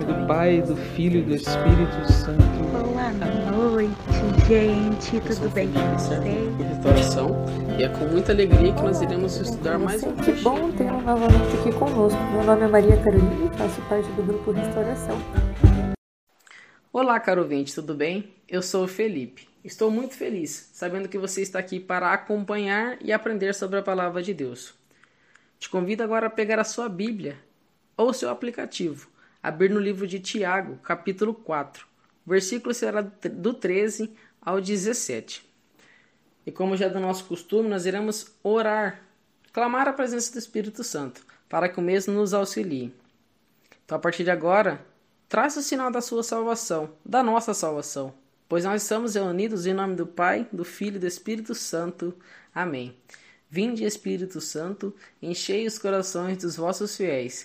Nome do Pai, do Filho e do Espírito Santo. Boa noite, gente. Tudo bem com vocês? restauração e é com muita alegria que nós iremos estudar mais um Que bom tê-lo novamente aqui conosco. Meu nome é Maria Carolina e faço parte do grupo Restauração. Olá, caro ouvinte, tudo bem? Eu sou o Felipe. Estou muito feliz sabendo que você está aqui para acompanhar e aprender sobre a palavra de Deus. Te convido agora a pegar a sua Bíblia ou seu aplicativo, abrir no livro de Tiago, capítulo 4. O versículo será do 13 ao 17. E como já é do nosso costume, nós iremos orar, clamar a presença do Espírito Santo, para que o mesmo nos auxilie. Então, a partir de agora, traz o sinal da sua salvação, da nossa salvação, pois nós estamos reunidos em nome do Pai, do Filho e do Espírito Santo. Amém. Vinde, Espírito Santo, enchei os corações dos vossos fiéis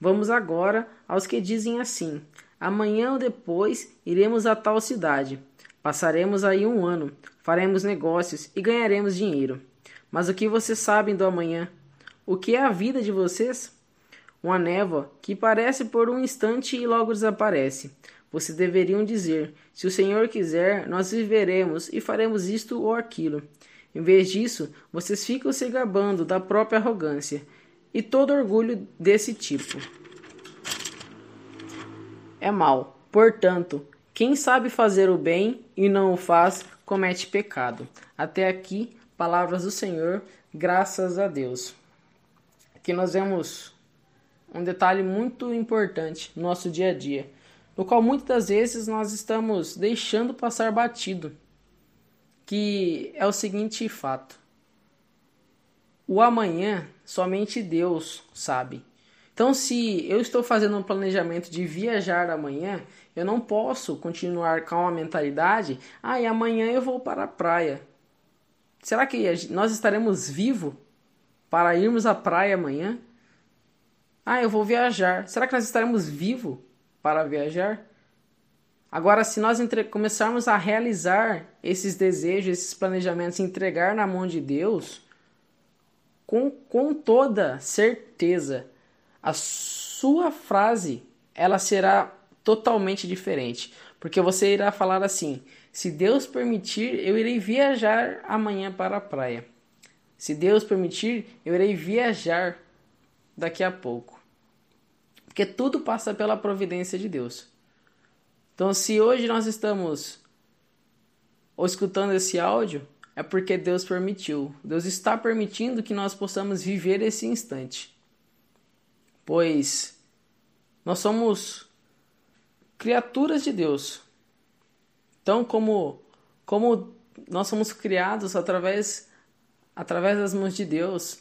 Vamos agora aos que dizem assim: Amanhã ou depois iremos a tal cidade. Passaremos aí um ano, faremos negócios e ganharemos dinheiro. Mas o que vocês sabem do amanhã? O que é a vida de vocês? Uma névoa que parece por um instante e logo desaparece. Vocês deveriam dizer: Se o Senhor quiser, nós viveremos e faremos isto ou aquilo. Em vez disso, vocês ficam se gabando da própria arrogância e todo orgulho desse tipo. É mal. Portanto, quem sabe fazer o bem e não o faz, comete pecado. Até aqui, palavras do Senhor, graças a Deus. Aqui nós vemos um detalhe muito importante no nosso dia a dia, no qual muitas das vezes nós estamos deixando passar batido, que é o seguinte fato: o amanhã somente Deus sabe. Então, se eu estou fazendo um planejamento de viajar amanhã, eu não posso continuar com a mentalidade, ah, e amanhã eu vou para a praia. Será que nós estaremos vivos para irmos à praia amanhã? Ah, eu vou viajar. Será que nós estaremos vivos para viajar? Agora, se nós entre... começarmos a realizar esses desejos, esses planejamentos, entregar na mão de Deus, com, com toda certeza, a sua frase ela será totalmente diferente, porque você irá falar assim: se Deus permitir, eu irei viajar amanhã para a praia. Se Deus permitir, eu irei viajar daqui a pouco. Porque tudo passa pela providência de Deus. Então, se hoje nós estamos ou escutando esse áudio, é porque Deus permitiu. Deus está permitindo que nós possamos viver esse instante. Pois nós somos criaturas de Deus. Então, como como nós somos criados através através das mãos de Deus,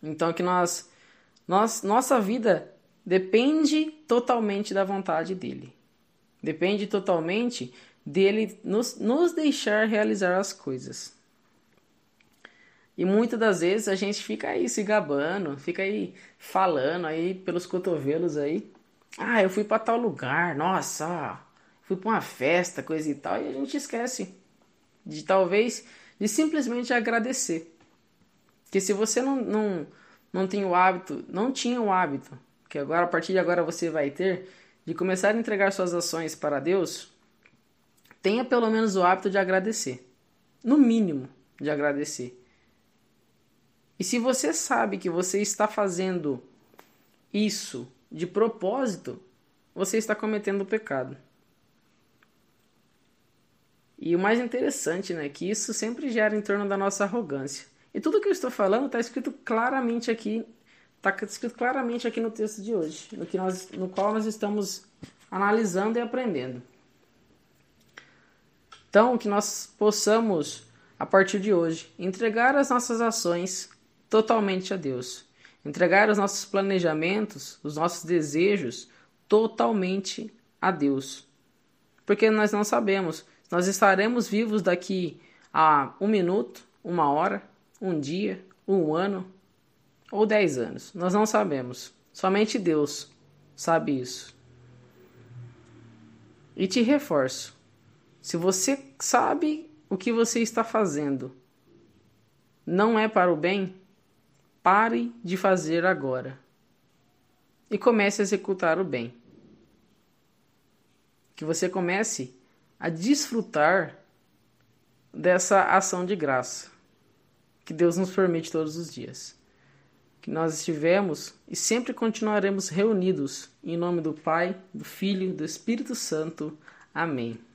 então que nós, nós nossa vida depende totalmente da vontade dele. Depende totalmente dele nos, nos deixar realizar as coisas. E muitas das vezes a gente fica aí se gabando, fica aí falando aí pelos cotovelos aí. Ah, eu fui para tal lugar, nossa, fui para uma festa, coisa e tal, e a gente esquece de talvez de simplesmente agradecer. Que se você não, não, não tem o hábito, não tinha o hábito, que agora a partir de agora você vai ter, de começar a entregar suas ações para Deus, tenha pelo menos o hábito de agradecer. No mínimo, de agradecer. E se você sabe que você está fazendo isso de propósito, você está cometendo o pecado. E o mais interessante, né, que isso sempre gera em torno da nossa arrogância. E tudo que eu estou falando está escrito claramente aqui, está escrito claramente aqui no texto de hoje, no, que nós, no qual nós estamos analisando e aprendendo. Então, que nós possamos, a partir de hoje, entregar as nossas ações totalmente a Deus. Entregar os nossos planejamentos, os nossos desejos totalmente a Deus. Porque nós não sabemos, nós estaremos vivos daqui a um minuto, uma hora, um dia, um ano ou dez anos. Nós não sabemos. Somente Deus sabe isso. E te reforço: se você sabe o que você está fazendo não é para o bem, pare de fazer agora e comece a executar o bem. Que você comece a desfrutar dessa ação de graça que Deus nos permite todos os dias. Que nós estivemos e sempre continuaremos reunidos em nome do Pai, do Filho do Espírito Santo. Amém.